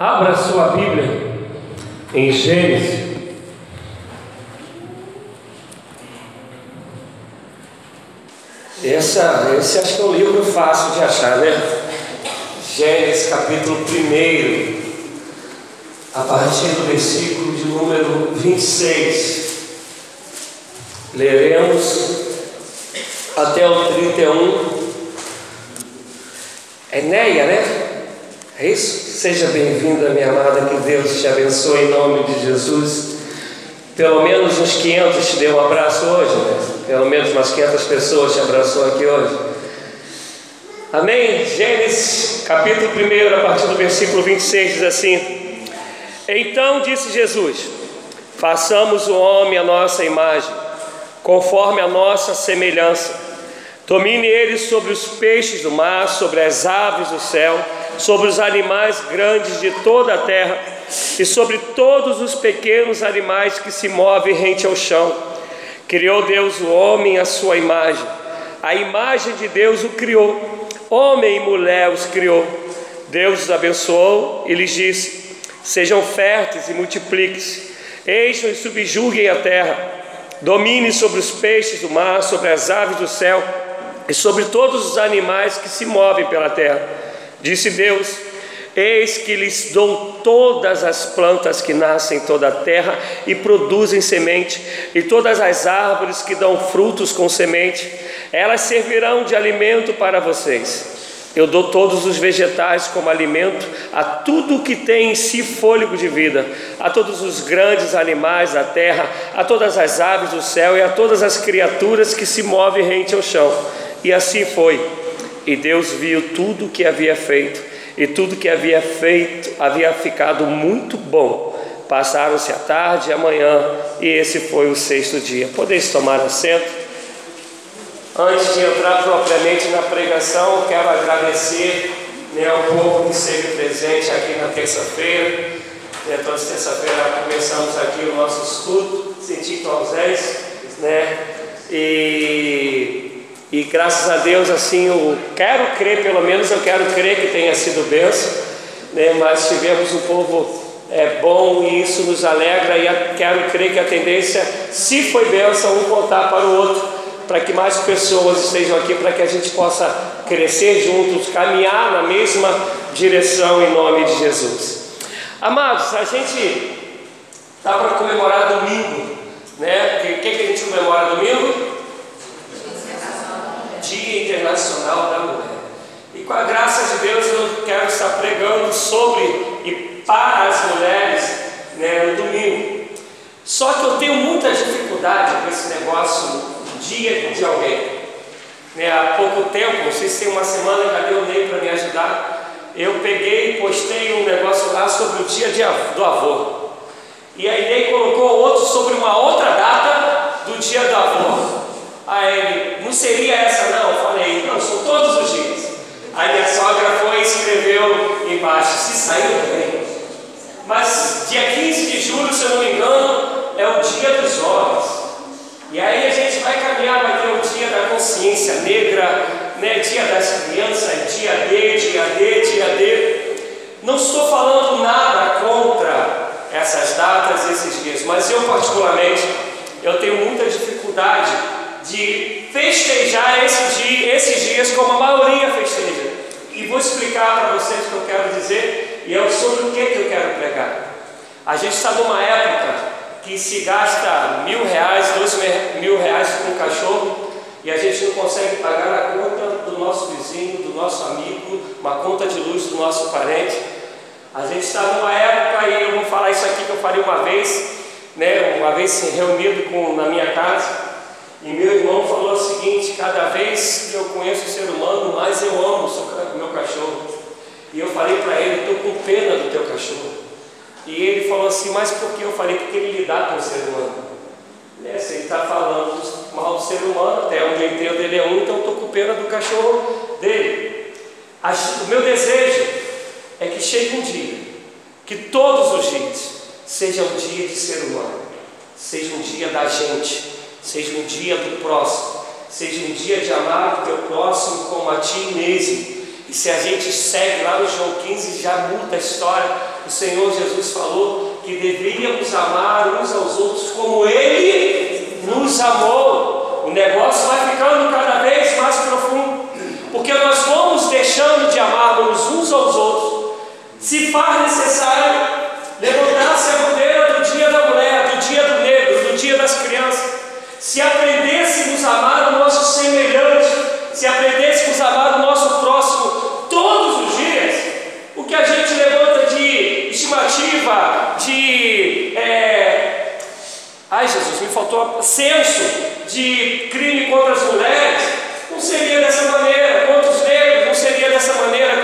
Abra sua Bíblia em Gênesis. Essa, esse acho que é um livro fácil de achar, né? Gênesis capítulo 1, a partir do versículo de número 26. Leremos até o 31. É Neia, né? É isso? Seja bem-vinda, minha amada, que Deus te abençoe em nome de Jesus. Pelo menos uns 500 te deu um abraço hoje, né? Pelo menos umas 500 pessoas te abraçou aqui hoje. Amém? Gênesis, capítulo 1, a partir do versículo 26, diz assim: Então disse Jesus: Façamos o homem a nossa imagem, conforme a nossa semelhança. Domine ele sobre os peixes do mar, sobre as aves do céu sobre os animais grandes de toda a terra e sobre todos os pequenos animais que se movem rente ao chão. Criou Deus o homem à sua imagem, a imagem de Deus o criou, homem e mulher os criou. Deus os abençoou e lhes disse: Sejam férteis e multipliquem-se, encham e subjuguem a terra, domine sobre os peixes do mar, sobre as aves do céu e sobre todos os animais que se movem pela terra Disse Deus: Eis que lhes dou todas as plantas que nascem em toda a terra e produzem semente, e todas as árvores que dão frutos com semente, elas servirão de alimento para vocês. Eu dou todos os vegetais como alimento a tudo que tem em si fôlego de vida, a todos os grandes animais da terra, a todas as aves do céu e a todas as criaturas que se movem rente ao chão. E assim foi. E Deus viu tudo o que havia feito, e tudo que havia feito havia ficado muito bom. Passaram-se a tarde e a manhã, e esse foi o sexto dia. Podeis tomar assento? Antes de entrar propriamente na pregação, quero agradecer né, ao povo que esteve presente aqui na terça-feira. Né, toda terça-feira começamos aqui o nosso estudo, sentindo ausência, né? E e graças a Deus, assim, eu quero crer, pelo menos eu quero crer que tenha sido bênção, né? mas tivemos um povo é, bom e isso nos alegra. E quero crer que a tendência, se foi bênção, um contar para o outro, para que mais pessoas estejam aqui, para que a gente possa crescer juntos, caminhar na mesma direção em nome de Jesus. Amados, a gente está para comemorar domingo, né? O que, que a gente comemora domingo? Dia Internacional da Mulher. E com a graça de Deus eu quero estar pregando sobre e para as mulheres né, no domingo. Só que eu tenho muita dificuldade com esse negócio dia de alguém. Né, há pouco tempo, não sei se tem uma semana, cadê o Ney para me ajudar? Eu peguei e postei um negócio lá sobre o dia de, do avô. E aí Ney colocou outro sobre uma outra data do dia do avô. Aí ele, não seria essa não? Eu falei, não, são todos os dias. Aí minha sogra foi e escreveu embaixo, se saiu bem. Mas dia 15 de julho, se eu não me engano, é o dia dos homens. E aí a gente vai caminhar, vai ter o dia da consciência negra, né? dia das crianças, dia D, dia D, dia D. Não estou falando nada contra essas datas, esses dias, mas eu particularmente, eu tenho muita dificuldade de festejar esse dia, esses dias como a maioria festeja. E vou explicar para vocês o que eu quero dizer e é sobre o que, que eu quero pregar. A gente está numa época que se gasta mil reais, dois mil reais com um cachorro e a gente não consegue pagar a conta do nosso vizinho, do nosso amigo, uma conta de luz do nosso parente. A gente está numa época, e eu vou falar isso aqui que eu falei uma vez, né, uma vez reunido com, na minha casa, e meu irmão falou o seguinte: cada vez que eu conheço o ser humano, mais eu amo o meu cachorro. E eu falei para ele: estou com pena do teu cachorro. E ele falou assim: mas por que? Eu falei: porque ele lidar com o ser humano. Né? Se ele está falando mal do ser humano, até onde eu entendo ele é um, então estou com pena do cachorro dele. O meu desejo é que chegue um dia, que todos os dias sejam um dia de ser humano, seja um dia da gente seja um dia do próximo, seja um dia de amar o teu próximo como a ti mesmo. E se a gente segue lá no João 15, já muda a história. O Senhor Jesus falou que deveríamos amar uns aos outros como Ele nos amou. O negócio vai ficando cada vez mais profundo, porque nós vamos deixando de amar uns aos outros. Se faz necessário Se aprendêssemos a amar o nosso semelhante, se aprendêssemos a amar o nosso próximo todos os dias, o que a gente levanta de estimativa, de. É... Ai Jesus, me faltou senso de crime contra as mulheres, não seria dessa maneira, contra os negros, não seria dessa maneira,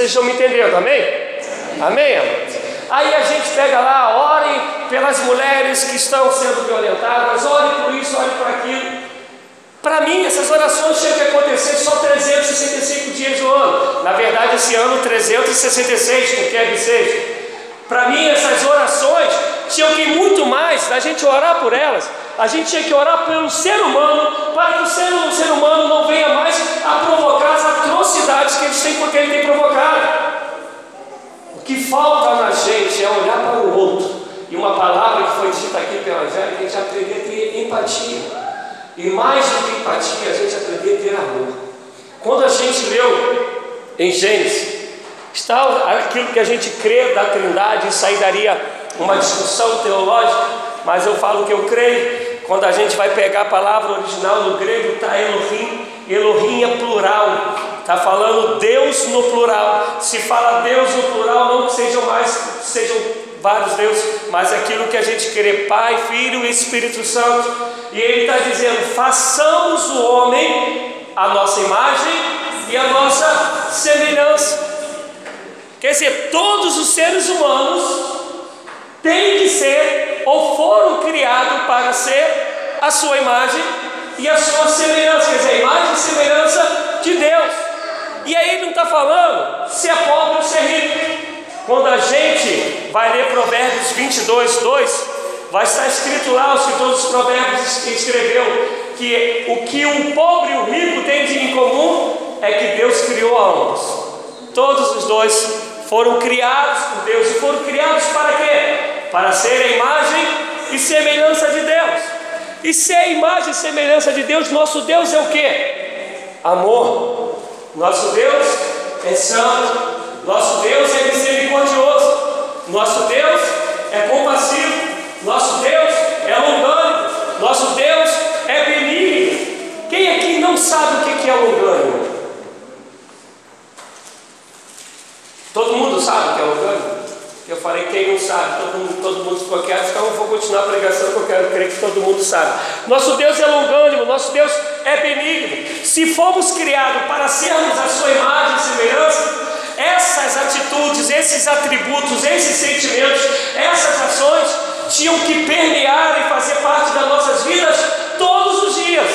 vocês estejam me entendendo, amém? Amém? Aí a gente pega lá, ore pelas mulheres que estão sendo violentadas, ore por isso, ore por aquilo. Para mim, essas orações tinham que acontecer só 365 dias do ano. Na verdade, esse ano 366, porque é bissexto. Para mim, essas orações tinham que ir muito mais da gente orar por elas. A gente tinha que orar pelo ser humano, para que o ser, o ser humano não venha mais a provocar as atrocidades que eles têm, porque ele tem provocado. O que falta na gente é olhar para o outro. E uma palavra que foi dita aqui pela Angélica, a gente aprender a ter empatia. E mais do que empatia, a gente aprender a ter amor. Quando a gente leu em Gênesis, Está aquilo que a gente crê da Trindade, isso aí daria uma discussão teológica, mas eu falo que eu creio. Quando a gente vai pegar a palavra original no grego, está Elohim, Elohim é plural, está falando Deus no plural. Se fala Deus no plural, não que sejam mais, sejam vários deuses, mas aquilo que a gente crê, Pai, Filho e Espírito Santo. E ele está dizendo: façamos o homem a nossa imagem e a nossa semelhança. Quer dizer, todos os seres humanos têm que ser ou foram criados para ser a sua imagem e a sua semelhança, quer dizer, a imagem e semelhança de Deus. E aí ele não está falando se é pobre ou se é rico. Quando a gente vai ler Provérbios 22, 2, vai estar escrito lá, o escritor dos Provérbios escreveu, que o que o pobre e o rico têm de em comum é que Deus criou ambos. Todos os dois foram criados por Deus e foram criados para quê? Para ser a imagem e semelhança de Deus. E ser a imagem e semelhança de Deus, nosso Deus é o que? Amor. Nosso Deus é santo. Nosso Deus é misericordioso. Nosso Deus é compassivo. Nosso Deus é longânimo. Nosso Deus é benigno. Quem aqui não sabe o que é longânimo? Todo mundo sabe o que é orgânico? Eu falei, quem não sabe, todo mundo, todo mundo ficou quieto, então eu vou continuar a pregação que eu quero crer que todo mundo sabe. Nosso Deus é longânimo, nosso Deus é benigno. Se fomos criados para sermos a sua imagem e semelhança, essas atitudes, esses atributos, esses sentimentos, essas ações tinham que permear e fazer parte das nossas vidas todos os dias.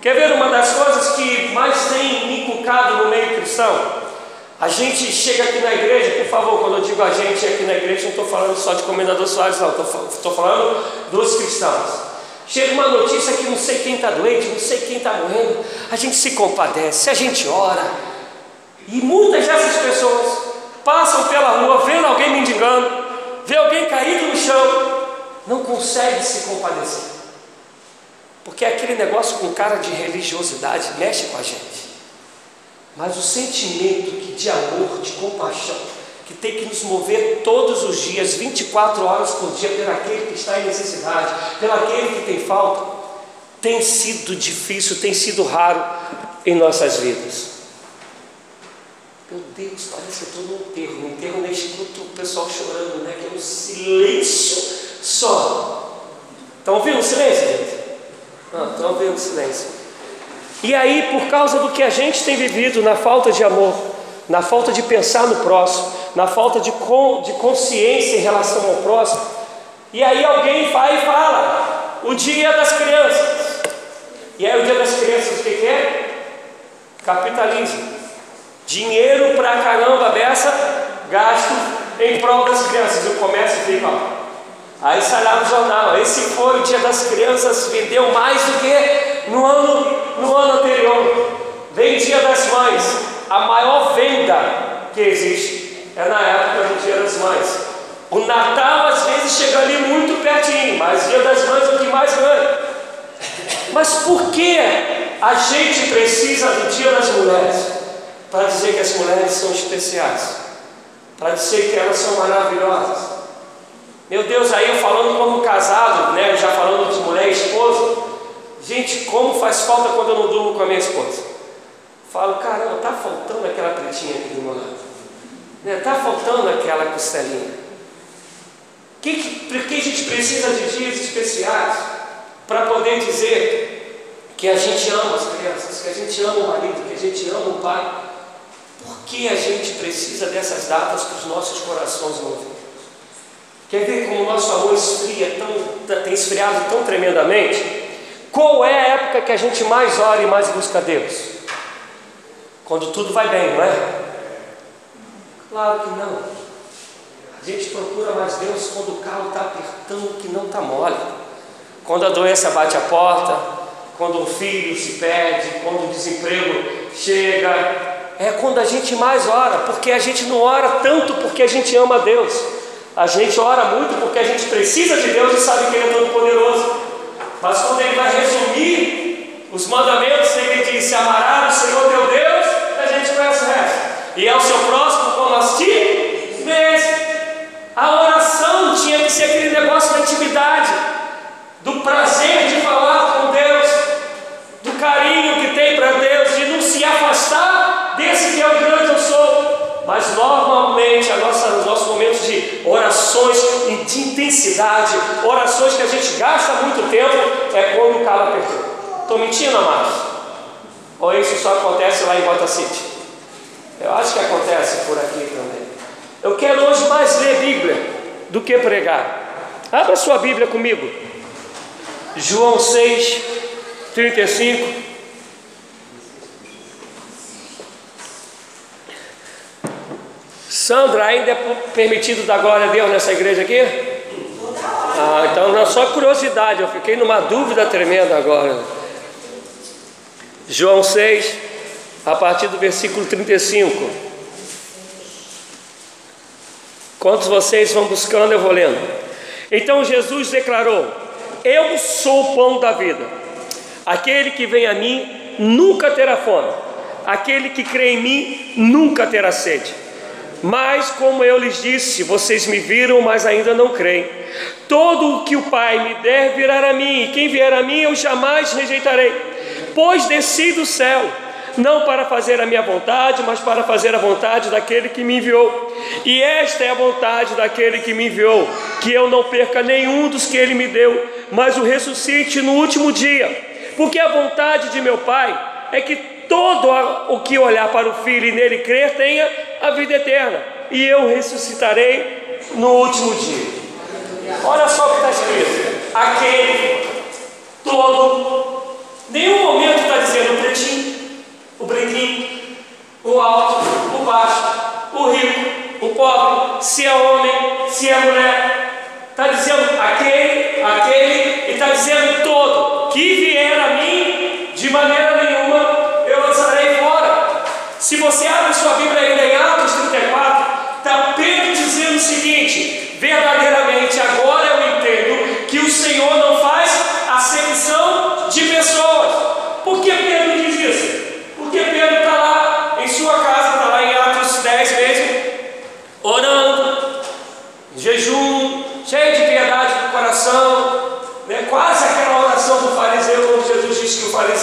Quer ver uma das coisas que mais tem inculcado no meio cristão? A gente chega aqui na igreja, por favor, quando eu digo a gente aqui na igreja, não estou falando só de Comendador Soares, não, estou falando dos cristãos. Chega uma notícia que não sei quem está doente, não sei quem está morrendo, a gente se compadece, a gente ora. E muitas dessas pessoas passam pela rua, vendo alguém mendigando, vê alguém caído no chão, não consegue se compadecer. Porque aquele negócio com cara de religiosidade mexe com a gente. Mas o sentimento que de amor, de compaixão, que tem que nos mover todos os dias, 24 horas por dia, pelo aquele que está em necessidade, pelo aquele que tem falta, tem sido difícil, tem sido raro em nossas vidas. Meu Deus, parece que eu estou no enterro. No enterro nem escuto o pessoal chorando, né? Que é um silêncio só. Estão ouvindo o silêncio, gente? Não, estão ouvindo o silêncio. E aí, por causa do que a gente tem vivido na falta de amor, na falta de pensar no próximo, na falta de, con, de consciência em relação ao próximo, e aí alguém vai e fala: o dia das crianças. E aí, o dia das crianças, o que, que é? Capitalismo. Dinheiro pra caramba dessa, gasto em prol das crianças. E o comércio fica, ó. Aí sai lá no jornal, esse foi o dia das crianças, vendeu mais do que no ano, no ano anterior. Vem dia das mães, a maior venda que existe é na época do dia das mães. O Natal às vezes chega ali muito pertinho, mas dia das mães é o que mais ganha. Mas por que a gente precisa do dia das mulheres? Para dizer que as mulheres são especiais, para dizer que elas são maravilhosas. Meu Deus, aí eu falando como casado, né, já falando de mulher e esposa, gente, como faz falta quando eu não durmo com a minha esposa. Falo, caramba, tá faltando aquela pretinha aqui do meu lado, né, tá faltando aquela costelinha. Que, que, porque a gente precisa de dias especiais para poder dizer que a gente ama as crianças, que a gente ama o marido, que a gente ama o pai, por que a gente precisa dessas datas para os nossos corações movidos? Quer ver como o nosso amor esfria tão, tem esfriado tão tremendamente? Qual é a época que a gente mais ora e mais busca Deus? Quando tudo vai bem, não é? Claro que não. A gente procura mais Deus quando o carro está apertando que não está mole. Quando a doença bate a porta, quando um filho se perde, quando o desemprego chega, é quando a gente mais ora, porque a gente não ora tanto porque a gente ama a Deus, a gente ora muito porque a gente precisa de Deus e sabe que Ele é todo poderoso. Mas quando Ele vai resumir os mandamentos, Ele diz: Se amará o Senhor teu Deus, a gente conhece o resto, e ao seu próximo como a ti mesmo. A oração tinha que ser aquele negócio da intimidade, do prazer de falar com Deus, do carinho que tem para Deus, de não se afastar desse que é o grande eu sou. Mas normalmente nossa, os nossos momentos de orações de intensidade, orações que a gente gasta muito tempo, é quando o calo apertou. Estou mentindo, amados? Ou isso só acontece lá em Bota City? Eu acho que acontece por aqui também. Eu quero hoje mais ler Bíblia do que pregar. Abra sua Bíblia comigo. João 6, 35. Sandra, ainda é permitido dar glória a Deus nessa igreja aqui? Ah, então não é só curiosidade, eu fiquei numa dúvida tremenda agora. João 6, a partir do versículo 35. Quantos vocês vão buscando, eu vou lendo. Então Jesus declarou: Eu sou o pão da vida. Aquele que vem a mim nunca terá fome. Aquele que crê em mim nunca terá sede. Mas, como eu lhes disse, vocês me viram, mas ainda não creem. Todo o que o Pai me der virá a mim, e quem vier a mim eu jamais rejeitarei. Pois desci do céu, não para fazer a minha vontade, mas para fazer a vontade daquele que me enviou. E esta é a vontade daquele que me enviou, que eu não perca nenhum dos que ele me deu, mas o ressuscite no último dia. Porque a vontade de meu Pai é que todo o que olhar para o Filho e nele crer tenha a vida eterna, e eu ressuscitarei no último dia. Olha só o que está escrito: aquele todo, nenhum momento está dizendo o pretinho, o branquinho, o alto, o baixo, o rico, o pobre, se é homem, se é mulher. Está dizendo aquele, aquele, e está dizendo todo, que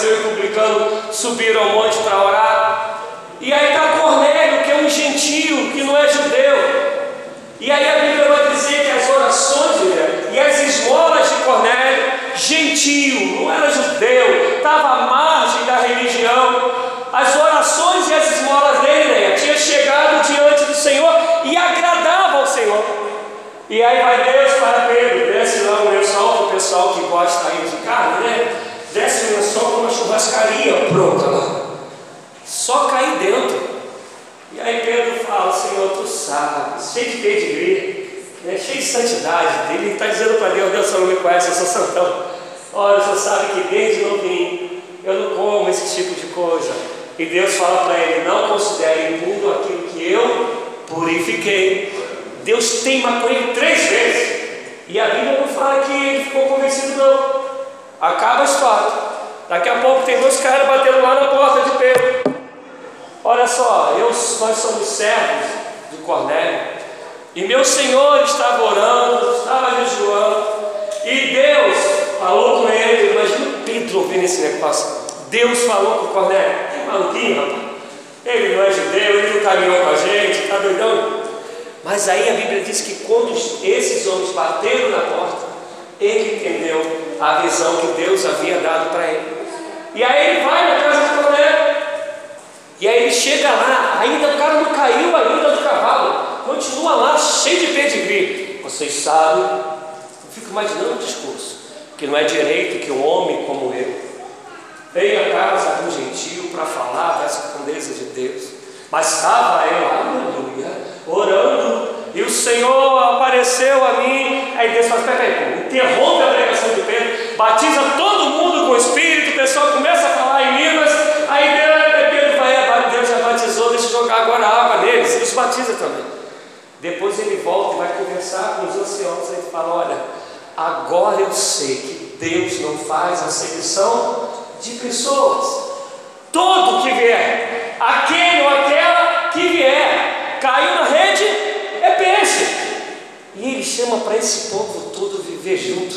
fariseu e publicano subiram ao monte para orar. E aí está Cornélio, que é um gentio, que não é judeu. E aí a Bíblia vai dizer que as orações né, e as esmolas de Cornélio, gentio, não era judeu, estava à margem da religião. As orações e as esmolas dele né, tinha chegado diante do Senhor e agradava ao Senhor. E aí vai Deus para Pedro, desce lá o lençol o pessoal que gosta aí de carne, né? Desce o lençol com uma churrascaria pronta lá. Só cair dentro. E aí Pedro fala, Senhor, tu sabe, cheio de pedigree, né, cheio de santidade. Ele está dizendo para Deus, Deus só não me conhece, eu sou santão. Olha, você sabe que desde novinho eu não como esse tipo de coisa. E Deus fala para ele, não considere imundo aquilo que eu purifiquei. Deus teima com ele três vezes. E a Bíblia não fala que ele ficou convencido, não. Acaba a história. Daqui a pouco tem dois caras batendo lá na porta de Pedro. Olha só, eu, nós somos servos de Cornélio, e meu Senhor estava orando, estava jejuando, e Deus falou com ele. Imagina Pedro ouvindo esse negócio. Deus falou com Cornélio, que maluquinho, rapaz. Ele não é judeu, ele não caminhou com a gente, está doidão? Mas aí a Bíblia diz que quando esses homens bateram na porta, ele entendeu a visão que Deus havia dado para ele. E aí ele vai na casa de Cornélio. E aí ele chega lá, ainda o cara não caiu ainda do cavalo, continua lá cheio de pedigree. Vocês sabem, eu fico imaginando o discurso, que não é direito que um homem como eu venha a casa de um gentio para falar das grandezas de Deus. Mas estava eu, aleluia, orando, e o Senhor apareceu a mim. Aí Deus fala: peraí, interrompe a pregação de Pedro, batiza todo mundo com o Espírito, o pessoal começa a falar em línguas, aí Deus jogar agora água neles, eles batiza também. Depois ele volta e vai conversar com os anciãos e fala: Olha, agora eu sei que Deus não faz acepção de pessoas. Todo que vier, aquele ou aquela que vier, caiu na rede, é. E ele chama para esse povo todo viver junto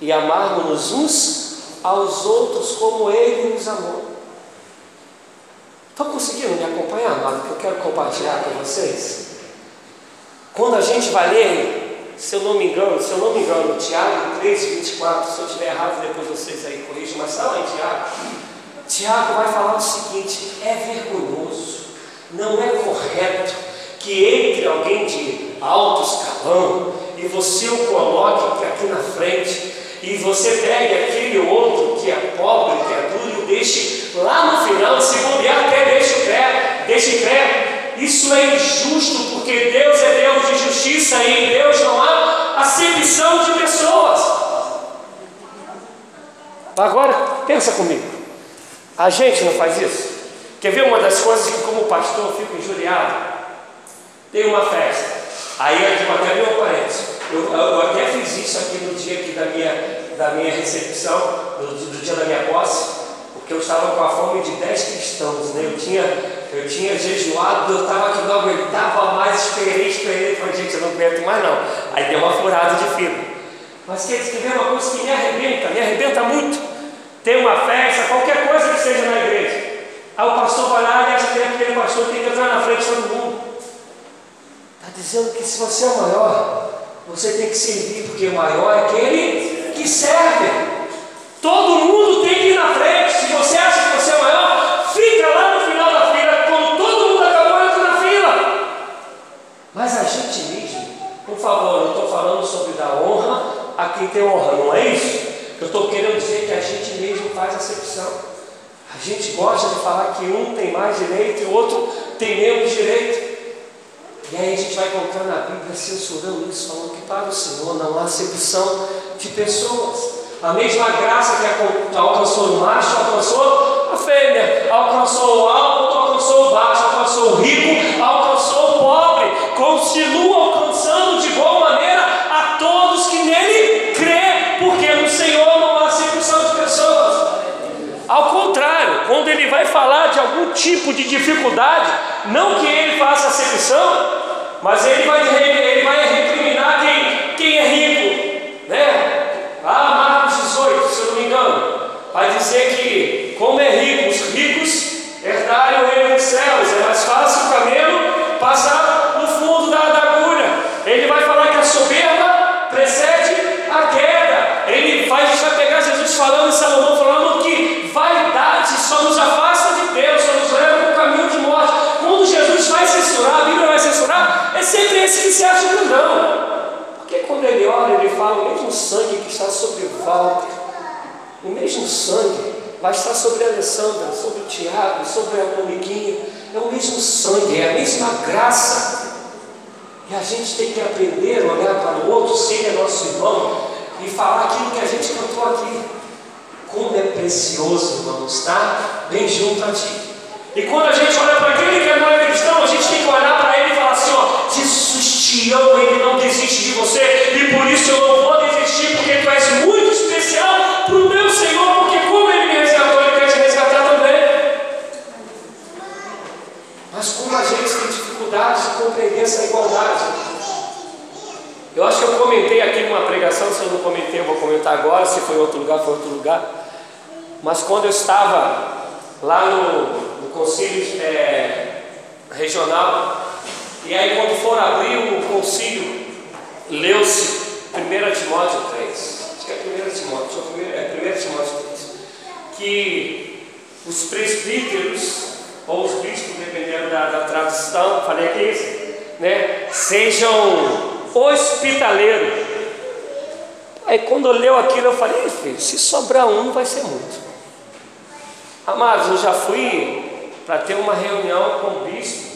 e amarmos uns aos outros como ele nos amou. Estão conseguindo me acompanhar, amado, que eu quero compartilhar com vocês? Quando a gente vai ler, se eu não me engano, se eu não me engano, Tiago 3, 24, se eu estiver errado, depois vocês aí corrigem, mas está lá em Tiago. Tiago vai falar o seguinte: é vergonhoso, não é correto que entre alguém de alto e você o coloque aqui na frente e você pegue aquele outro que é pobre, que é duro, e o deixe lá no final, se bobear, até deixe pé, deixe pé. Isso é injusto, porque Deus é Deus de justiça e em Deus não há acepção de pessoas. Agora, pensa comigo. A gente não faz isso? Quer ver uma das coisas que, como pastor, eu fico injuriado? Tem uma festa. Aí aqui, até meu parente. Eu, eu, até fiz isso aqui no dia aqui da minha, da minha recepção, do, do dia da minha posse, porque eu estava com a fome de 10 cristãos, né? Eu tinha, eu tinha jejuado, eu estava que não aguentava mais, esperei, esperei, falei, gente, eu não aguento mais não. Aí deu uma furada de fila. Mas quer dizer, uma coisa que me arrebenta, me arrebenta muito. Tem uma festa, qualquer coisa que seja na igreja. Aí o pastor vai lá e acha que aquele pastor tem que entrar na frente de todo mundo. Dizendo que se você é o maior, você tem que servir, porque o maior é aquele que serve. Todo mundo tem que ir na frente. Se você acha que você é maior, fica lá no final da fila. Quando todo mundo acabou, entra na fila. Mas a gente mesmo, por favor, eu estou falando sobre dar honra a quem tem honra, não é isso? Eu estou querendo dizer que a gente mesmo faz acepção. A gente gosta de falar que um tem mais direito e o outro tem menos direito. E aí a gente vai encontrar na Bíblia censurando isso, falando que para o Senhor não há acepção de pessoas. A mesma graça que alcançou o macho, alcançou a fêmea, alcançou o alto, alcançou o baixo, alcançou o rico, alcançou o pobre, continua alcançando de boa maneira vai falar de algum tipo de dificuldade, não que ele faça acepção, mas ele vai, ele vai recriminar quem, quem é rico, né? Lá Marcos 18, se eu não me engano, vai dizer que, como é rico, os ricos herdarem o reino dos céus, é mais fácil se acha grandão. Porque quando ele ora, ele fala: o mesmo sangue que está sobre Walter, o mesmo sangue vai estar sobre Alessandra, sobre Tiago, sobre a Moniquinha. É o mesmo sangue, é a mesma graça. E a gente tem que aprender a olhar para o outro, se ele é nosso irmão, e falar aquilo que a gente cantou aqui. Como é precioso, irmãos, estar bem junto a ti. E quando a gente olha para aquele que não é cristão, te ama, ele não desiste de você, e por isso eu não vou desistir, porque tu és muito especial para o meu Senhor, porque como ele me resgatou, ele quer te resgatar também. Mas como a gente tem dificuldade de compreender essa igualdade. Eu acho que eu comentei aqui numa pregação, se eu não comentei, eu vou comentar agora, se foi em outro lugar, foi em outro lugar. Mas quando eu estava lá no, concílio é, regional. E aí, quando for abrir o concílio, leu-se 1 Timóteo 3. Acho que é 1 Timóteo, é 1 Timóteo 3. Que os presbíteros, ou os bispos, dependendo da, da tradução, falei aqui, né, sejam hospitaleiros. Aí quando eu leu aquilo, eu falei, filho, se sobrar um, vai ser muito. Amados, eu já fui para ter uma reunião com o bispo,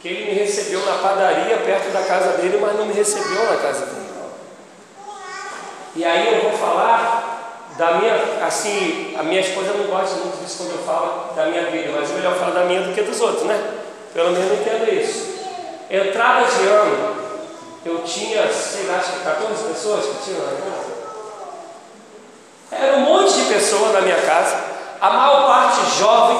que ele me recebeu na padaria perto da casa dele, mas não me recebeu na casa dele. E aí eu vou falar da minha, assim, a minha esposa não gosta muito disso quando eu falo da minha vida, mas é melhor falar da minha do que dos outros, né? Pelo menos eu entendo isso. Entrada de ano, eu tinha, sei lá, acho que 14 pessoas que tinham na casa. Era um monte de pessoas na minha casa, a maior parte jovem,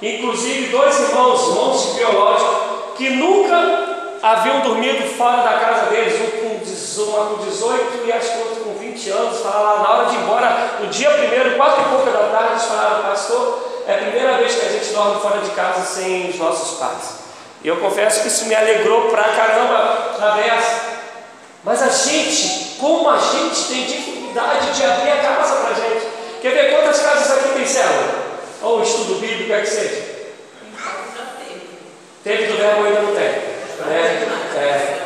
inclusive dois irmãos, montes biológicos, que nunca haviam dormido fora da casa deles, um com, com 18 e acho que outro com 20 anos, falaram na hora de ir embora, no dia primeiro, quatro e pouca da tarde, eles falaram, pastor, é a primeira vez que a gente dorme fora de casa sem os nossos pais. E eu confesso que isso me alegrou pra caramba na dessa. Mas a gente, como a gente tem dificuldade de abrir a casa pra gente. Quer ver quantas casas aqui tem célula? ou estudo bíblico, é que seja? Teve do verbo ainda não tem. Né? É.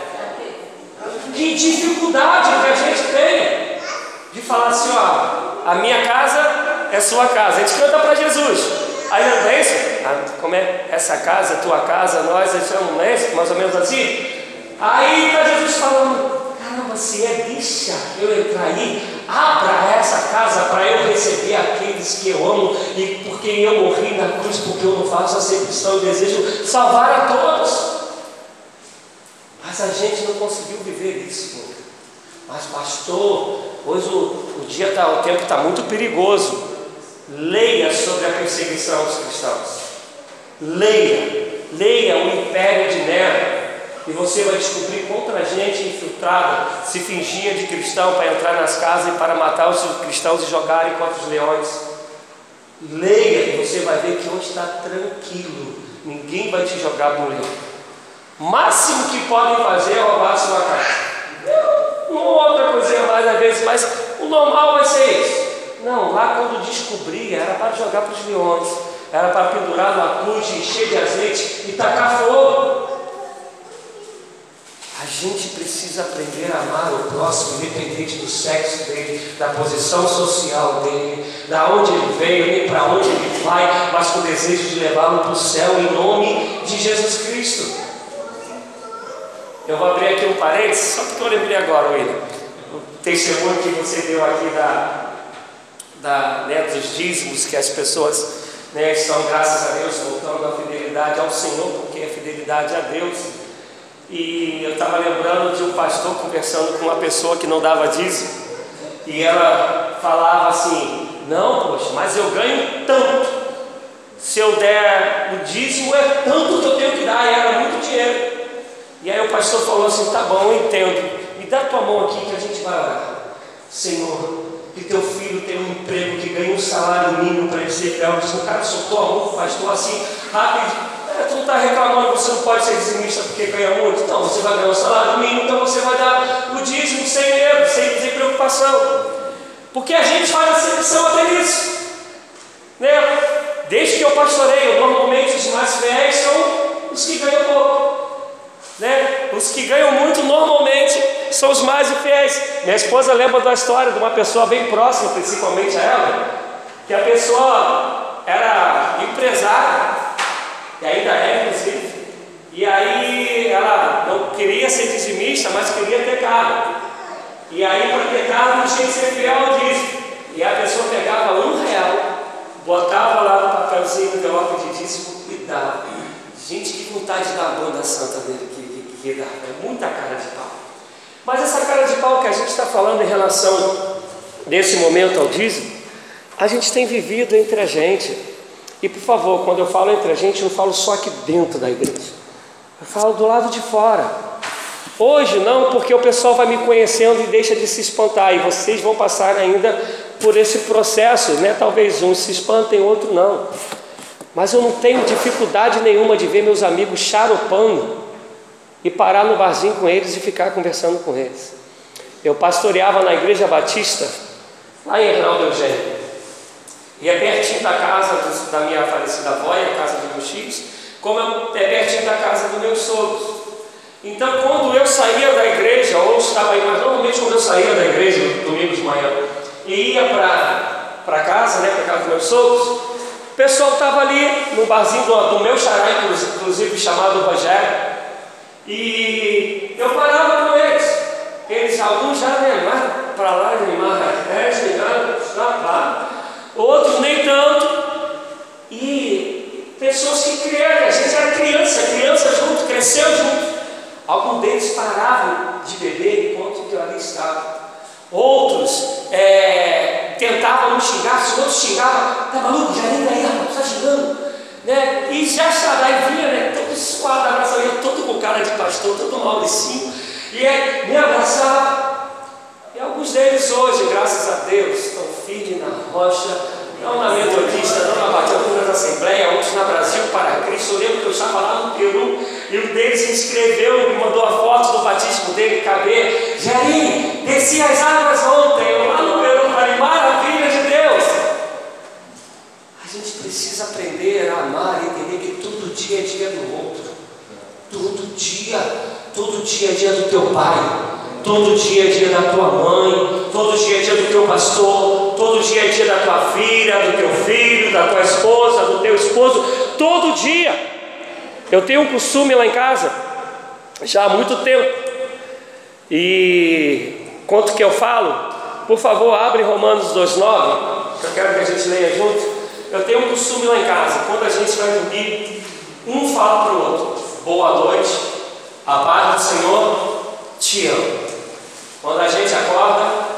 Que dificuldade que a gente tem de falar assim, ó, a minha casa é sua casa. A gente canta para Jesus. Aí não é isso? Ah, como é essa casa, tua casa, nós chamamos, não é? Mais ou menos assim? Aí está Jesus falando, caramba, se é deixa eu entrar aí, Abra essa casa para eu receber aqueles que eu amo e por quem eu morri na cruz, porque eu não faço a ser cristão, eu desejo salvar a todos. Mas a gente não conseguiu viver isso. Mas pastor, hoje o, o dia tá, o tempo está muito perigoso. Leia sobre a perseguição aos cristãos. Leia, leia o império de Nero. E você vai descobrir quanta gente infiltrada se fingia de cristão para entrar nas casas e para matar os cristãos e jogarem contra os leões. Leia e você vai ver que hoje está tranquilo. Ninguém vai te jogar no leão. Máximo que podem fazer é roubar a sua casa. Uma outra coisinha mais às vezes, mas o normal vai ser isso. Não, lá quando descobri, era para jogar para os leões, era para pendurar na cruz, encher de azeite e tacar fogo. A gente precisa aprender a amar o próximo, independente do sexo dele, da posição social dele, da onde ele veio, nem para onde ele vai, mas com o desejo de levá-lo para o céu em nome de Jesus Cristo. Eu vou abrir aqui um parênteses, só porque eu lembrei agora, William. O testemunho que você deu aqui da, da, né, dos dízimos que as pessoas né, estão, graças a Deus, voltando à fidelidade ao Senhor, porque a fidelidade a Deus e eu estava lembrando de um pastor conversando com uma pessoa que não dava dízimo. E ela falava assim: Não, poxa, mas eu ganho tanto. Se eu der o dízimo, é tanto que eu tenho que dar. E era muito dinheiro. E aí o pastor falou assim: Tá bom, eu entendo. Me dá tua mão aqui que a gente vai orar. Senhor, que teu filho tenha um emprego, que ganhe um salário mínimo para ele ser fiel. O cara soltou a mão, pastor, assim, rápido é, tu está reclamando que você não pode ser dizimista porque ganha muito? Então, você vai ganhar um salário mínimo, então você vai dar o dízimo sem medo, sem, sem preocupação. Porque a gente faz acepção até nisso. Né? Desde que eu pastoreio, normalmente os mais fiéis são os que ganham pouco. Né? os que ganham muito normalmente são os mais infiéis. Minha esposa lembra da história de uma pessoa bem próxima, principalmente a ela, que a pessoa era empresária, e ainda é, inclusive, e aí ela não queria ser dizimista, mas queria ter carro. E aí, para ter carro, tinha que ser fiel ao dízimo. E a pessoa pegava um real, botava lá no papelzinho envelope de dízimo e dava. Gente, que vontade de dar a banda santa dele que, que, que. É muita cara de pau. Mas essa cara de pau que a gente está falando em relação nesse momento ao dízimo, a gente tem vivido entre a gente. E por favor, quando eu falo entre a gente, eu não falo só aqui dentro da igreja. Eu falo do lado de fora. Hoje não, porque o pessoal vai me conhecendo e deixa de se espantar, e vocês vão passar ainda por esse processo, né? Talvez uns se espantem, outro não. Mas eu não tenho dificuldade nenhuma de ver meus amigos charopando e parar no barzinho com eles e ficar conversando com eles. Eu pastoreava na igreja batista, lá em Hernaldo Eugênio. E é pertinho da casa da minha falecida avó e a casa dos meus filhos, como é pertinho da casa dos meus sogros. Então, quando eu saía da igreja, ou estava aí, mas normalmente quando eu saía da igreja, domingo de manhã, e ia para casa, né, para casa dos meus sogros, o pessoal estava ali no barzinho do, do meu xará, inclusive chamado Rogério, e eu parava com eles. Eles, alguns já animaram para lá, animaram resto, animaram para lá, outros nem tanto, e pessoas que criaram, a gente era criança, criança junto, cresceu junto. Alguns deles paravam de beber enquanto eu ali estava. Outros é, tentavam me xingar, se outros xingavam, tá maluco, já nem daí, rapaz, está xingando. Né? E já estava, aí vinha, né, todo suado, abraçado, eu todo com cara de pastor, todo mauricinho, e aí me abraçava. Alguns deles hoje, graças a Deus, estão firmes na rocha, não na metodista, não na batida da Assembleia, outros na Brasil para Cristo. Eu lembro que eu estava lá no Peru e um deles se inscreveu e me mandou a foto do batismo dele, cabelo. Jair, desci as águas ontem, eu lá no Peru, falei, maravilha de Deus. A gente precisa aprender a amar e entender que todo dia é dia do outro. Todo dia, todo dia é dia do teu pai. Todo dia é dia da tua mãe, todo dia é dia do teu pastor, todo dia é dia da tua filha, do teu filho, da tua esposa, do teu esposo, todo dia. Eu tenho um costume lá em casa, já há muito tempo, e quanto que eu falo, por favor, abre Romanos 2,9, que eu quero que a gente leia junto. Eu tenho um costume lá em casa, quando a gente vai dormir, um fala para o outro: Boa noite, a paz do Senhor te amo. Quando a gente acorda,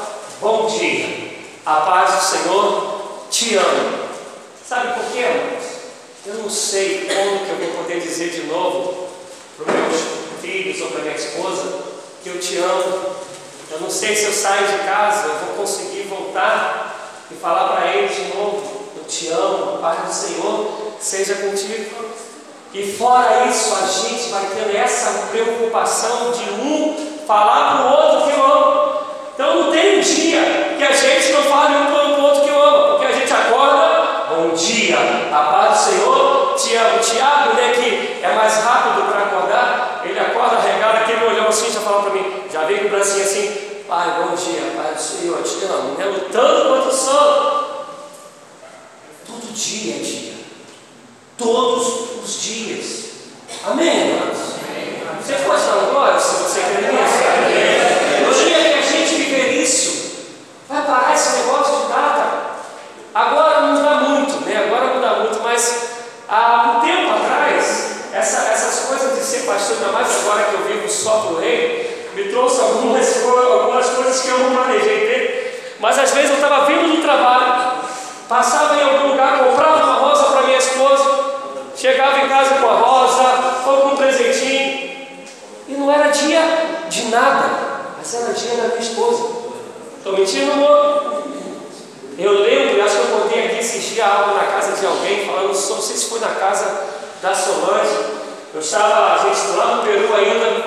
bom dia, a paz do Senhor te amo. Sabe por quê, irmãos? Eu não sei como que eu vou poder dizer de novo para os meus filhos ou para minha esposa que eu te amo. Eu não sei se eu saio de casa, eu vou conseguir voltar e falar para eles de novo: Eu te amo, a paz do Senhor seja contigo. E fora isso, a gente vai tendo essa preocupação de um falar para o outro que eu amo. Então não tem um dia que a gente não fale um para o outro que eu amo, porque a gente acorda, bom dia, a paz do Senhor, te amo. Tiago, né, que é mais rápido para acordar, ele acorda regado, aquele olhão assim, já fala para mim, já vem com o bracinho assim, pai, bom dia, pai do Senhor, te amo, né, lutando contra o sono. Todo dia é dia, todos os dias. Amém, irmãos? Você pode dar um glória se você crê nisso? No dia que a gente viver isso, vai parar esse negócio de data. Agora não muda muito, né? Agora muda muito, mas há um tempo atrás, essa, essas coisas de ser pastor, ainda mais agora que eu vivo só para o rei, me trouxe algumas, algumas coisas que eu não planejei ter. Mas às vezes eu estava vindo do trabalho, passava em algum lugar, comprava uma rosa para minha esposa, chegava em casa com a rosa, ou com um presentinho. E não era dia de nada, mas era dia da minha esposa. Estou mentindo, amor? Eu lembro, acho que eu contei aqui esses dias algo na casa de alguém, falando, não sei se foi na casa da Solange. Eu estava, a gente lá no Peru ainda.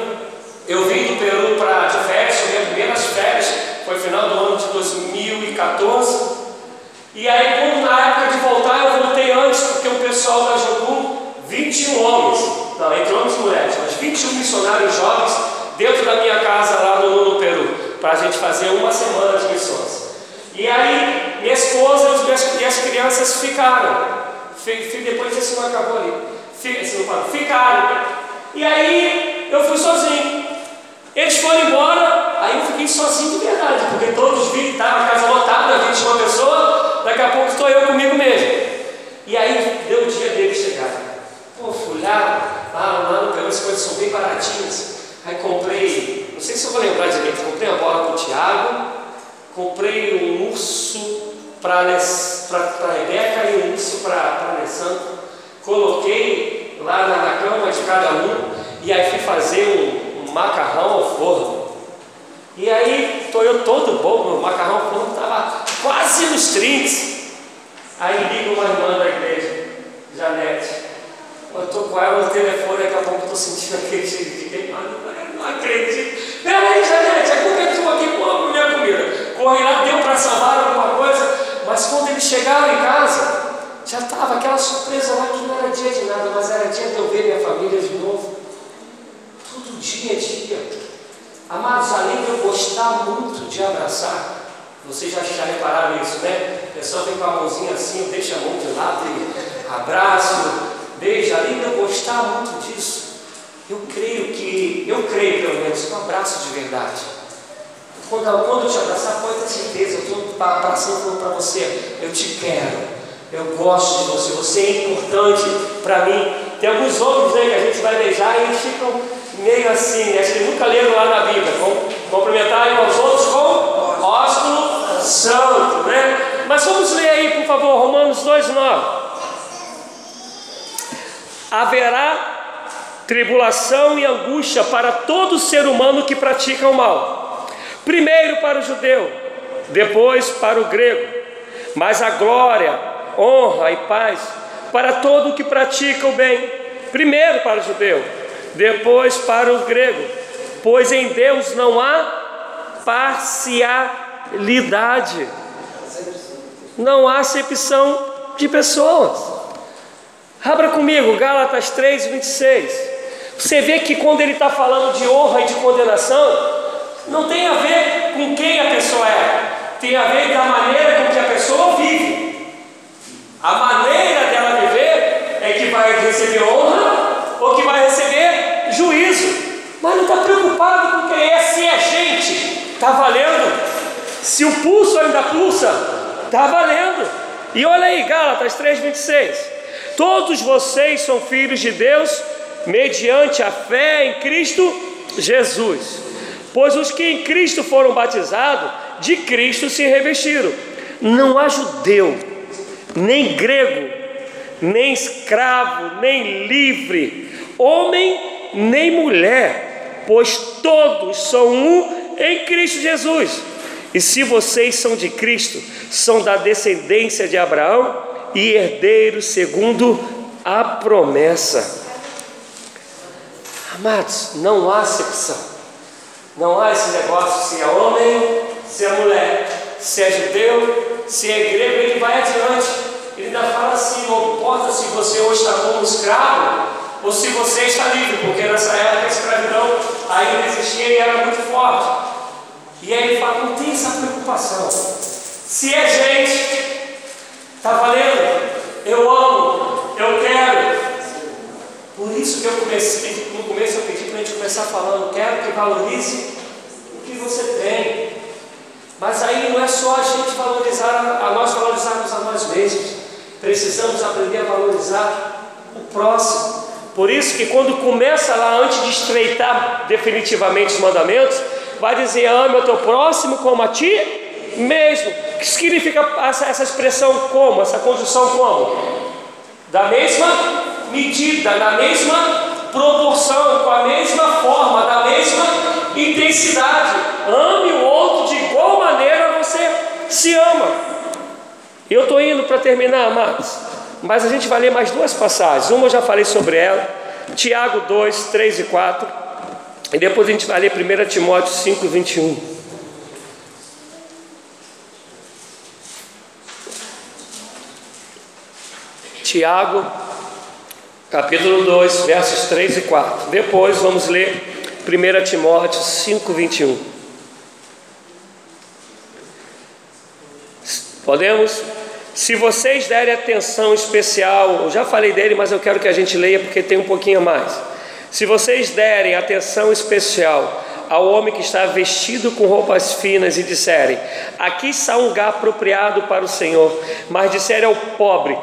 Eu vim do Peru para de férias, minhas primeiras férias, foi final do ano de 2014. E aí, quando na época de voltar, eu voltei antes, porque o pessoal da Jogum, 21 homens, não, entre homens e mulheres, mas 21 missionários jovens dentro da minha casa lá para a gente fazer uma semana de missões. E aí, minha esposa e as crianças ficaram. Depois esse não acabou ali. Ficaram. E aí, eu fui sozinho. Eles foram embora, aí eu fiquei sozinho de verdade, porque todos viram, estava a casa lotada, 21 pessoas, daqui a pouco estou eu comigo mesmo. E aí deu o dia deles chegarem. Pô, fui lá, lá, lá no Peru, as coisas são bem baratinhas. Aí comprei, não sei se eu vou lembrar direito, comprei a bola para o Thiago, comprei um urso para a Rebeca e um urso para a Alessandra. Coloquei lá na, na, cama de cada um e aí fui fazer um, um macarrão ao forno. E aí estou eu todo bom, o macarrão ao forno estava quase nos 30. Aí liga uma irmã da igreja, Janete. Eu estou com ela no telefone, daqui a pouco estou sentindo aquele cheiro de queimado. Não acredito. Peraí, Janete, a culpa é tua aqui, pô, minha comida. Corre lá, deu para salvar alguma coisa. Mas quando eles chegaram em casa, já estava aquela surpresa lá que não era dia de nada, mas era dia de eu ver minha família de novo. Todo dia é dia. Amados, além de eu gostar muito de abraçar, vocês já, já repararam isso, né? A pessoa vem com a mãozinha assim, deixa a mão de lado e abraço, beija. Além de eu gostar muito disso, eu creio que, eu creio pelo menos, que um abraço de verdade. Quando, quando eu te abraçar, pode ter certeza, eu estou abraçando para você, eu te quero, eu gosto de você, você é importante para mim. Tem alguns homens né, que a gente vai beijar e eles ficam meio assim, acho que nunca leram lá na Bíblia, cumprimentar uns aos outros com ósculo santo, né? Mas vamos ler aí, por favor, Romanos 2,9. Haverá tribulação e angústia para todo ser humano que pratica o mal. Primeiro para o judeu, depois para o grego, mas a glória, honra e paz para todo que pratica o bem. Primeiro para o judeu, depois para o grego, pois em Deus não há parcialidade, não há acepção de pessoas. Abra comigo, Gálatas 3, 26. Você vê que quando ele está falando de honra e de condenação, não tem a ver com quem a pessoa é, tem a ver da maneira com que a pessoa vive. A maneira dela viver é que vai receber honra ou que vai receber juízo. Mas não está preocupado com quem é, se é gente, está valendo. Se o pulso ainda pulsa, está valendo. E olha aí, Gálatas 3,26. Todos vocês são filhos de Deus mediante a fé em Cristo Jesus. Pois os que em Cristo foram batizados, de Cristo se revestiram. Não há judeu, nem grego, nem escravo, nem livre, homem, nem mulher, pois todos são um em Cristo Jesus. E se vocês são de Cristo, são da descendência de Abraão e herdeiros segundo a promessa. Amados, não há acepção. Não há esse negócio se é homem, se é mulher, se é judeu, se é grego, ele vai adiante. Ele ainda fala assim: não importa se você hoje está como escravo ou se você está livre, porque nessa época a escravidão ainda existia e era muito forte. E aí ele fala: não tem essa preocupação. Se é gente, está valendo? Eu amo, isso que eu comecei, no começo eu pedi para a gente começar falando, quero que valorize o que você tem. Mas aí não é só a gente valorizar, a nós valorizarmos a nós mesmos. Precisamos aprender a valorizar o próximo. Por isso que quando começa lá, antes de estreitar definitivamente os mandamentos, vai dizer, ame o teu próximo como a ti mesmo. O que significa essa, essa expressão como? Essa conjunção como? Da mesma medida, na mesma proporção, com a mesma forma, da mesma intensidade. Ame o outro de igual maneira você se ama. Eu estou indo para terminar, amados, mas a gente vai ler mais duas passagens. Uma eu já falei sobre ela, Tiago 2, 3 e 4, e depois a gente vai ler 1 Timóteo 5, 21. Tiago capítulo 2, versos 3 e 4. Depois vamos ler 1 Timóteo 5, 21. Podemos? Se vocês derem atenção especial, eu já falei dele, mas eu quero que a gente leia porque tem um pouquinho a mais. Se vocês derem atenção especial ao homem que está vestido com roupas finas e disserem: Aqui está um lugar apropriado para o Senhor, mas disserem ao pobre: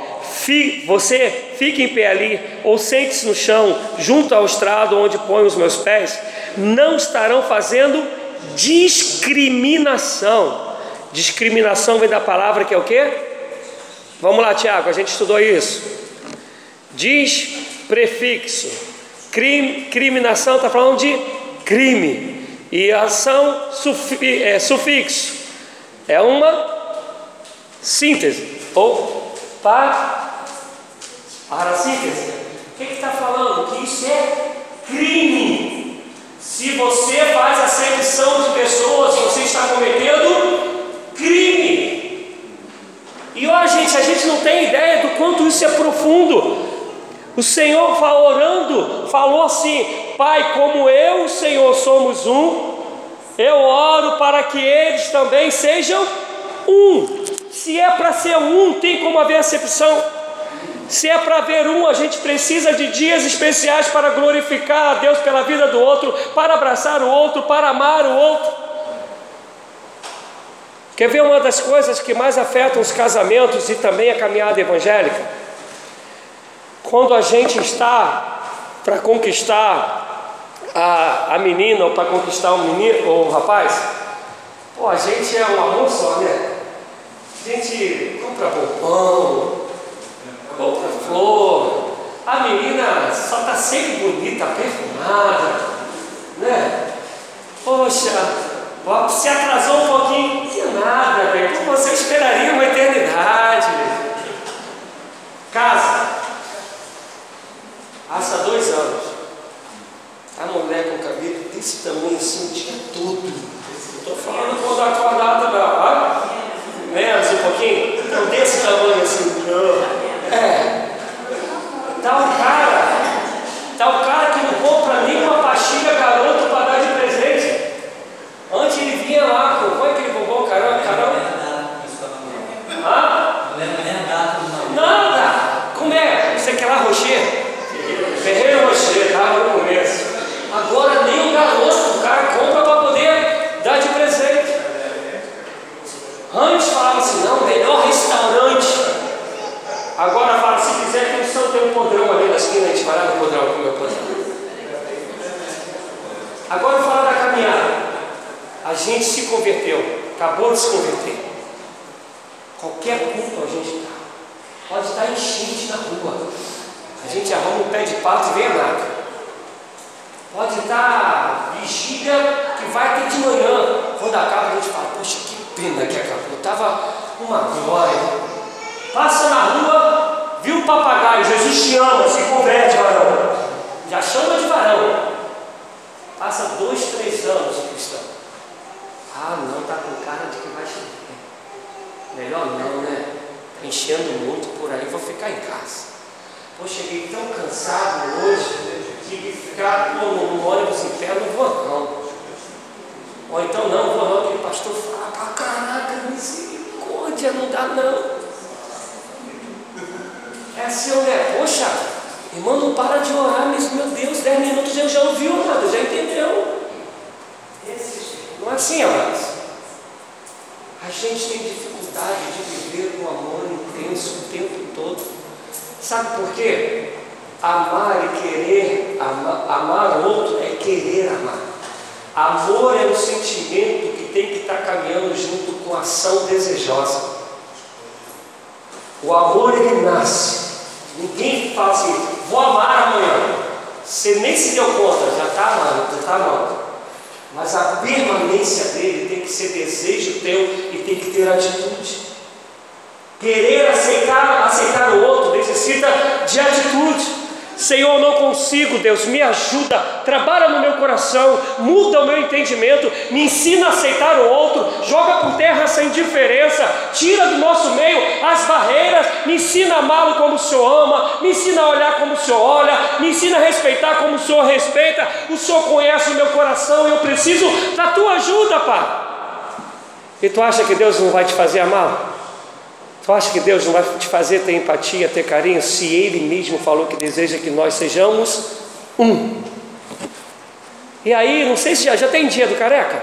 Você fique em pé ali, ou sente-se no chão, junto ao estrado onde põe os meus pés, não estarão fazendo discriminação. Discriminação vem da palavra que é o que? Vamos lá, Tiago, a gente estudou isso. Diz prefixo. Crime, criminação está falando de crime. E ação sufi, é, sufixo. É uma síntese. Ou para, para síntese. O que está falando? Que isso é crime. Se você faz acepção de pessoas, você está cometendo crime. E ó, gente, a gente não tem ideia do quanto isso é profundo. O Senhor orando, falou assim: Pai, como eu e o Senhor somos um, eu oro para que eles também sejam um. Se é para ser um, tem como haver acepção. Se é para ver um, a gente precisa de dias especiais para glorificar a Deus pela vida do outro, para abraçar o outro, para amar o outro. Quer ver uma das coisas que mais afetam os casamentos e também a caminhada evangélica? Quando a gente está para conquistar a, a menina ou para conquistar o menino ou o rapaz, pô, a gente é um amor só, né? A gente compra bombom, compra flor, a menina só está sempre bonita, perfumada, né? Poxa, se atrasou um pouquinho, que nada, velho. Você esperaria uma eternidade. Casa, Há dois anos, a mulher com cabelo desse tamanho assim o dia todo. Estou falando quando acordada, não. Ah? Menos um pouquinho? Então, desse tamanho assim. É. Tá o cara, tá o cara que não compra nem uma pastilha garoto para dar de presente. Antes ele vinha lá com. Como é que ele comprou o caramba? caramba? Hã? Não lembro nem a data Nada! Como é? Você quer lá, Rocher? Ferreiro Rocher, estava no começo. Agora nem o garoto, o cara compra para poder dar de presente. Antes falava assim, não, melhor restaurante. Agora fala, se quiser, tem só tem um podrão ali na esquina, a gente vai lá no podrão comer o podrão. Agora fala da caminhada. A gente se converteu, acabou de se converter. Qualquer culto a gente está. Pode estar enchente na rua. A gente arruma um pé de pato e vem a nada. Pode estar bexiga que vai ter de manhã. Quando acaba, a gente fala, poxa, que pena que acabou. Estava uma glória. Passa na rua, viu o papagaio, Jesus te ama, se converte, varão. Já chama de varão. Passa dois, três anos cristão. Ah, não, está com cara de que vai chover. Melhor não, né? Está enchendo muito por aí, vou ficar em casa. Pô, cheguei tão cansado hoje, que ficar pô, no ônibus em pé, não vou não. Ou então não, vou não, porque o pastor fala pra caraca, misericórdia, não dá não. É assim, né? Poxa, irmão, não para de orar, mas meu Deus, 10 minutos eu já ouviu nada, já entendeu. É assim, amados. A gente tem dificuldade de viver um amor intenso o tempo todo. Sabe por quê? Amar e querer, amar, amar o outro é querer amar. Amor é um sentimento que tem que estar caminhando junto com ação desejosa. O amor ele nasce. Ninguém fala assim, vou amar amanhã. Você nem se deu conta, já está amando, já está amando. Mas a permanência dele tem que ser desejo teu e tem que ter atitude. Querer aceitar, aceitar o outro necessita de atitude. Senhor, não consigo, Deus, me ajuda, trabalha no meu coração, muda o meu entendimento, me ensina a aceitar o outro, joga por terra essa indiferença, tira do nosso meio as barreiras, me ensina a amá-lo como o Senhor ama, me ensina a olhar como o Senhor olha, me ensina a respeitar como o Senhor respeita. O Senhor conhece o meu coração e eu preciso da tua ajuda, Pai. E tu acha que Deus não vai te fazer amar? Tu acha que Deus não vai te fazer ter empatia, ter carinho, se Ele mesmo falou que deseja que nós sejamos um? E aí, não sei se já, já tem dia do careca?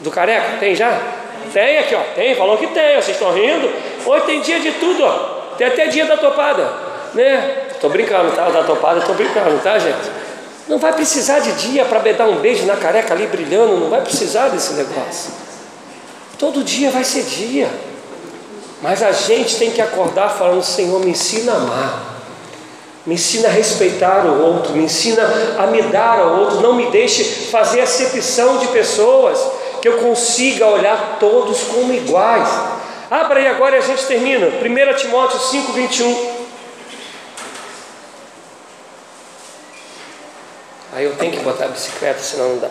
Do careca? Tem já? Tem aqui, ó. Tem, falou que tem, vocês estão rindo. Hoje tem dia de tudo, ó. Tem até dia da topada, né? Estou brincando, tá? Da topada, estou brincando, tá, gente? Não vai precisar de dia para dar um beijo na careca ali brilhando, não vai precisar desse negócio. Todo dia vai ser dia. Mas a gente tem que acordar falando: Senhor, me ensina a amar, me ensina a respeitar o outro, me ensina a me dar ao outro, não me deixe fazer acepção de pessoas, que eu consiga olhar todos como iguais. Abra aí agora e a gente termina. 1 Timóteo 5, 21. Aí eu tenho que botar a bicicleta, senão não dá.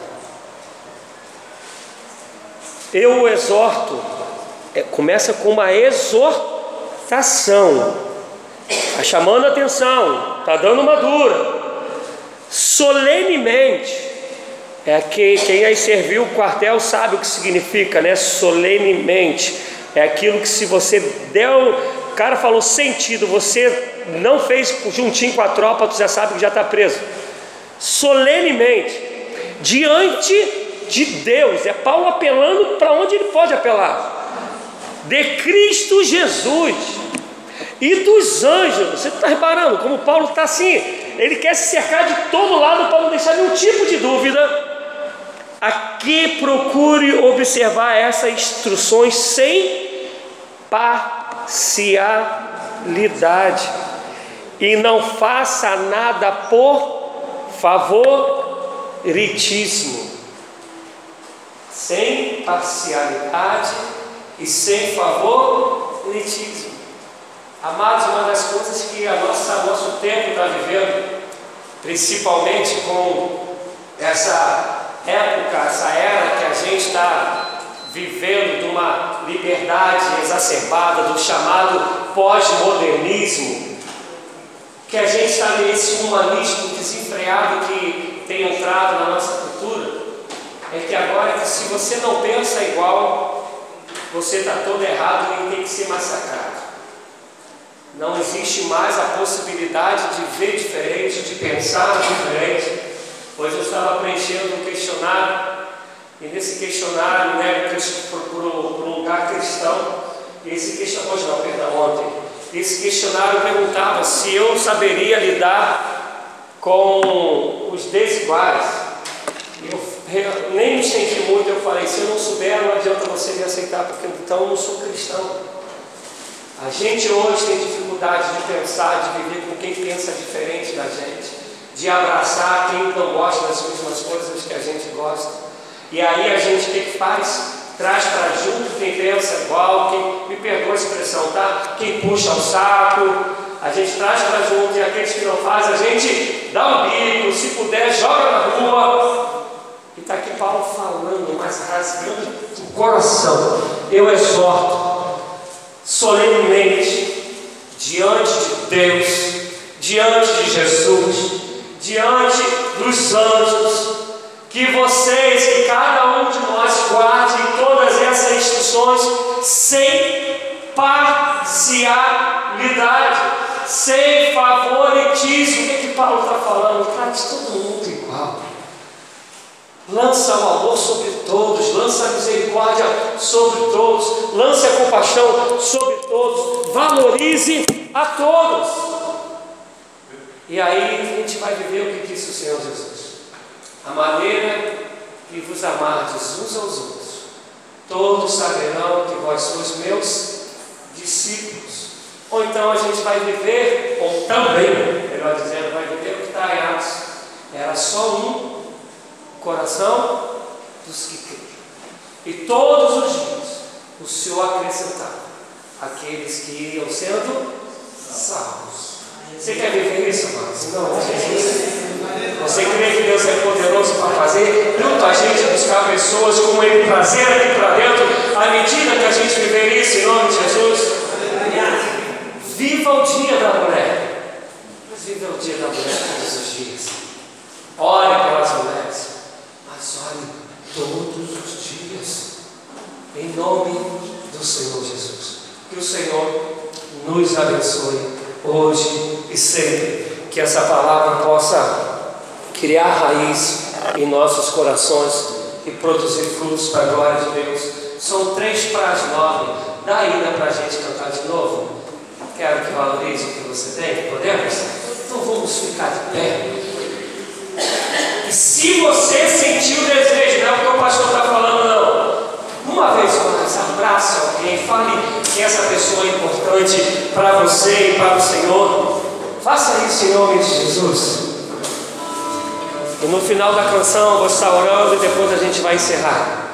Eu o exorto é, começa com uma exortação, está chamando a atenção, está dando uma dura, solenemente. É que quem aí serviu o quartel sabe o que significa, né? Solenemente. É aquilo que se você deu, o cara falou sentido, você não fez juntinho com a tropa, tu já sabe que já está preso. Solenemente, diante de Deus, é Paulo apelando para onde ele pode apelar de Cristo Jesus e dos anjos. Você está reparando como Paulo está assim? Ele quer se cercar de todo lado para não deixar nenhum tipo de dúvida. Aqui procure observar essas instruções sem parcialidade e não faça nada por favoritismo, sem parcialidade e sem favoritismo. Amados, uma das coisas que a nossa, nosso tempo está vivendo, principalmente com essa época, essa era que a gente está vivendo de uma liberdade exacerbada, do chamado pós-modernismo, que a gente está nesse humanismo desenfreado que tem entrado na nossa cultura, é que agora se você não pensa igual, você está todo errado e tem que ser massacrado. Não existe mais a possibilidade de ver diferente, de pensar diferente. Hoje eu estava preenchendo um questionário, e nesse questionário, né, por, um lugar cristão, esse questionário, hoje não, perdão, ontem, esse questionário perguntava se eu saberia lidar com os desiguais. Eu nem me estendi muito, eu falei, se eu não souber, não adianta você me aceitar, porque então eu não sou cristão. A gente hoje tem dificuldade de pensar, de viver com quem pensa diferente da gente, de abraçar quem não gosta das mesmas coisas que a gente gosta. E aí a gente o que faz? Traz para junto quem pensa igual, quem, me perdoa a expressão, tá? Quem puxa o saco, a gente traz para junto e aqueles que não fazem, a gente dá um bico, se puder, joga na rua, está aqui Paulo falando, mas rasgando o coração. Eu exorto solenemente, diante de Deus, diante de Jesus, diante dos anjos, que vocês, que cada um de nós guarde todas essas instruções sem parcialidade, sem favoritismo. O que, é que Paulo está falando? Trate todo mundo igual. Lança o amor sobre todos, lança a misericórdia sobre todos, lance a compaixão sobre todos, valorize a todos. E aí a gente vai viver o que disse o Senhor Jesus: a maneira que vos amardes uns aos outros, todos saberão que vós sois meus discípulos. Ou então a gente vai viver, ou também, melhor dizendo, vai viver o que está Atos. Era só um coração dos que creem. E todos os dias o Senhor acrescentava aqueles que iam sendo salvos. Você quer viver isso, amados? Não, Jesus. Você crê que Deus é poderoso para fazer tanto a gente buscar pessoas como Ele trazer aqui para dentro, à medida que a gente viver isso em nome de Jesus? Viva o dia da mulher. Mas viva o dia da mulher todos os dias. Ore pelas mulheres. Ore todos os dias. Em nome do Senhor Jesus. Que o Senhor nos abençoe hoje e sempre. Que essa palavra possa criar raiz em nossos corações e produzir frutos para a glória de Deus. São três pratos nove. Dá ainda para a gente cantar de novo. Quero que valorize o que você tem. Podemos? Então vamos ficar de pé. E se você sentiu o desejo, não é o que o pastor está falando, não. Uma vez mais, abrace alguém, fale que essa pessoa é importante para você e para o Senhor. Faça isso em nome de Jesus. E no final da canção eu vou estar orando e depois a gente vai encerrar.